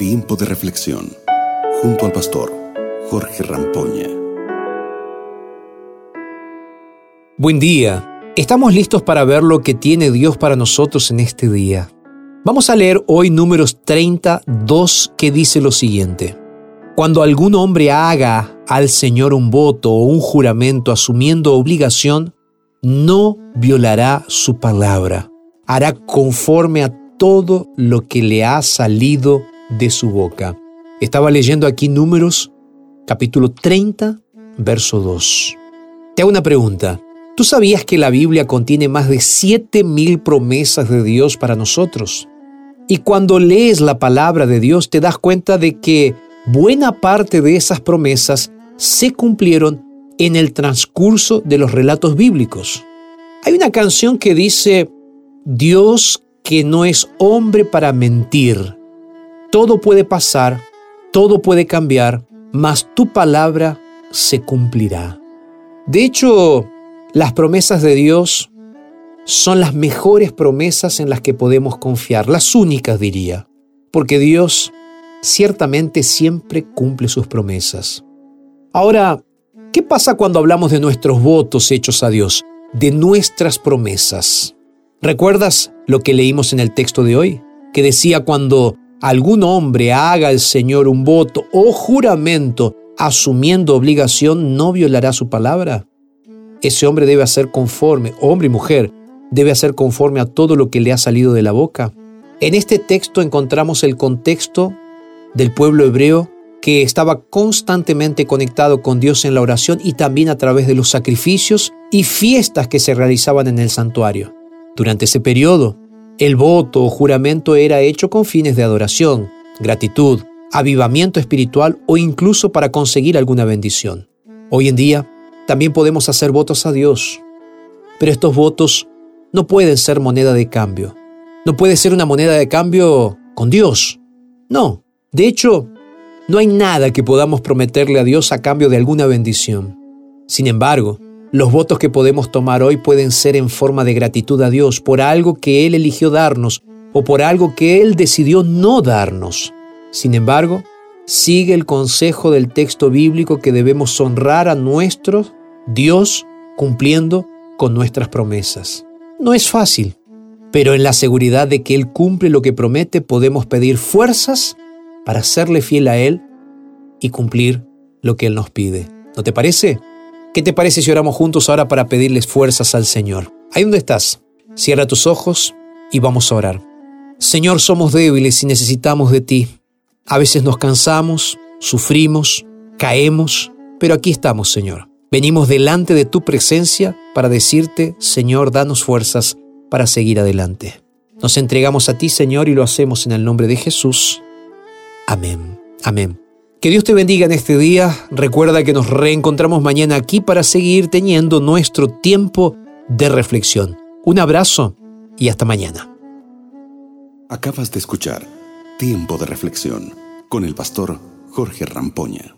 Tiempo de reflexión junto al pastor Jorge Rampoña. Buen día. Estamos listos para ver lo que tiene Dios para nosotros en este día. Vamos a leer hoy números 32 que dice lo siguiente. Cuando algún hombre haga al Señor un voto o un juramento asumiendo obligación, no violará su palabra. Hará conforme a todo lo que le ha salido de su boca. Estaba leyendo aquí números capítulo 30, verso 2. Te hago una pregunta. ¿Tú sabías que la Biblia contiene más de 7000 promesas de Dios para nosotros? Y cuando lees la palabra de Dios te das cuenta de que buena parte de esas promesas se cumplieron en el transcurso de los relatos bíblicos. Hay una canción que dice, Dios que no es hombre para mentir. Todo puede pasar, todo puede cambiar, mas tu palabra se cumplirá. De hecho, las promesas de Dios son las mejores promesas en las que podemos confiar, las únicas diría, porque Dios ciertamente siempre cumple sus promesas. Ahora, ¿qué pasa cuando hablamos de nuestros votos hechos a Dios, de nuestras promesas? ¿Recuerdas lo que leímos en el texto de hoy? Que decía cuando algún hombre haga al Señor un voto o juramento asumiendo obligación, no violará su palabra. Ese hombre debe hacer conforme, hombre y mujer, debe hacer conforme a todo lo que le ha salido de la boca. En este texto encontramos el contexto del pueblo hebreo que estaba constantemente conectado con Dios en la oración y también a través de los sacrificios y fiestas que se realizaban en el santuario. Durante ese periodo, el voto o juramento era hecho con fines de adoración, gratitud, avivamiento espiritual o incluso para conseguir alguna bendición. Hoy en día, también podemos hacer votos a Dios, pero estos votos no pueden ser moneda de cambio. No puede ser una moneda de cambio con Dios. No, de hecho, no hay nada que podamos prometerle a Dios a cambio de alguna bendición. Sin embargo, los votos que podemos tomar hoy pueden ser en forma de gratitud a Dios por algo que Él eligió darnos o por algo que Él decidió no darnos. Sin embargo, sigue el consejo del texto bíblico que debemos honrar a nuestro Dios cumpliendo con nuestras promesas. No es fácil, pero en la seguridad de que Él cumple lo que promete podemos pedir fuerzas para serle fiel a Él y cumplir lo que Él nos pide. ¿No te parece? ¿Qué te parece si oramos juntos ahora para pedirles fuerzas al Señor? Ahí donde estás, cierra tus ojos y vamos a orar. Señor, somos débiles y necesitamos de ti. A veces nos cansamos, sufrimos, caemos, pero aquí estamos, Señor. Venimos delante de tu presencia para decirte, Señor, danos fuerzas para seguir adelante. Nos entregamos a ti, Señor, y lo hacemos en el nombre de Jesús. Amén. Amén. Que Dios te bendiga en este día. Recuerda que nos reencontramos mañana aquí para seguir teniendo nuestro tiempo de reflexión. Un abrazo y hasta mañana. Acabas de escuchar Tiempo de reflexión con el pastor Jorge Rampoña.